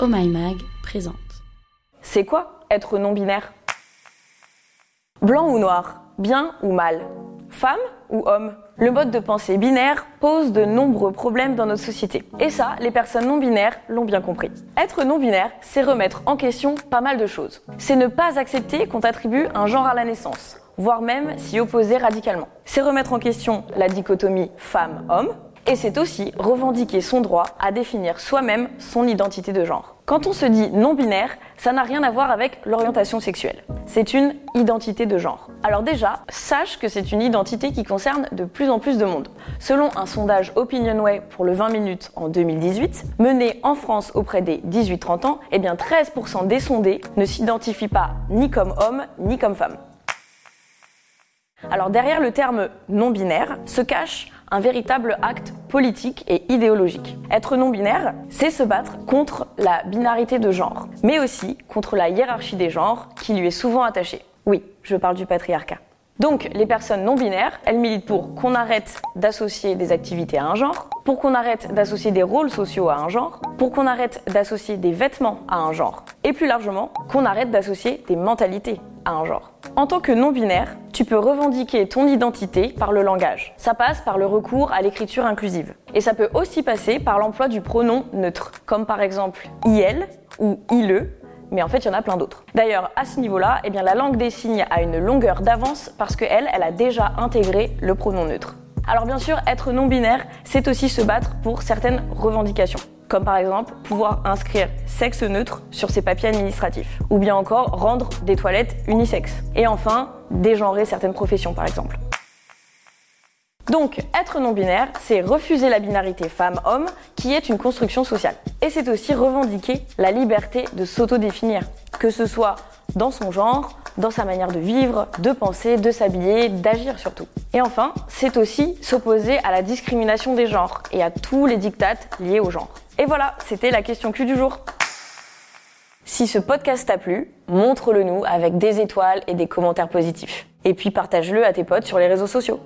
Oh My Mag présente. C'est quoi être non-binaire? Blanc ou noir Bien ou mal? Femme ou homme? Le mode de pensée binaire pose de nombreux problèmes dans notre société. Et ça, les personnes non binaires l'ont bien compris. Être non binaire, c'est remettre en question pas mal de choses. C'est ne pas accepter qu'on t'attribue un genre à la naissance, voire même s'y opposer radicalement. C'est remettre en question la dichotomie femme-homme, et c'est aussi revendiquer son droit à définir soi-même son identité de genre. Quand on se dit non-binaire, ça n'a rien à voir avec l'orientation sexuelle. C'est une identité de genre. Alors déjà, sache que c'est une identité qui concerne de plus en plus de monde. Selon un sondage Opinionway pour le 20 minutes en 2018, mené en France auprès des 18-30 ans, eh bien 13% des sondés ne s'identifient pas ni comme homme ni comme femme. Alors derrière le terme non-binaire se cache un véritable acte politique et idéologique. Être non-binaire, c'est se battre contre la binarité de genre, mais aussi contre la hiérarchie des genres qui lui est souvent attachée. Oui, je parle du patriarcat. Donc, les personnes non binaires, elles militent pour qu'on arrête d'associer des activités à un genre, pour qu'on arrête d'associer des rôles sociaux à un genre, pour qu'on arrête d'associer des vêtements à un genre, et plus largement, qu'on arrête d'associer des mentalités à un genre. En tant que non-binaire, tu peux revendiquer ton identité par le langage. Ça passe par le recours à l'écriture inclusive. Et ça peut aussi passer par l'emploi du pronom neutre, comme par exemple IL ou ILE mais en fait, il y en a plein d'autres. D'ailleurs, à ce niveau-là, eh bien, la langue des signes a une longueur d'avance parce qu'elle, elle a déjà intégré le pronom neutre. Alors bien sûr, être non-binaire, c'est aussi se battre pour certaines revendications comme par exemple pouvoir inscrire sexe neutre sur ses papiers administratifs, ou bien encore rendre des toilettes unisexes, et enfin dégenrer certaines professions par exemple. Donc, être non-binaire, c'est refuser la binarité femme-homme, qui est une construction sociale. Et c'est aussi revendiquer la liberté de s'autodéfinir, que ce soit dans son genre, dans sa manière de vivre, de penser, de s'habiller, d'agir surtout. Et enfin, c'est aussi s'opposer à la discrimination des genres et à tous les dictates liés au genre. Et voilà, c'était la question Q du jour. Si ce podcast t'a plu, montre-le nous avec des étoiles et des commentaires positifs. Et puis partage-le à tes potes sur les réseaux sociaux.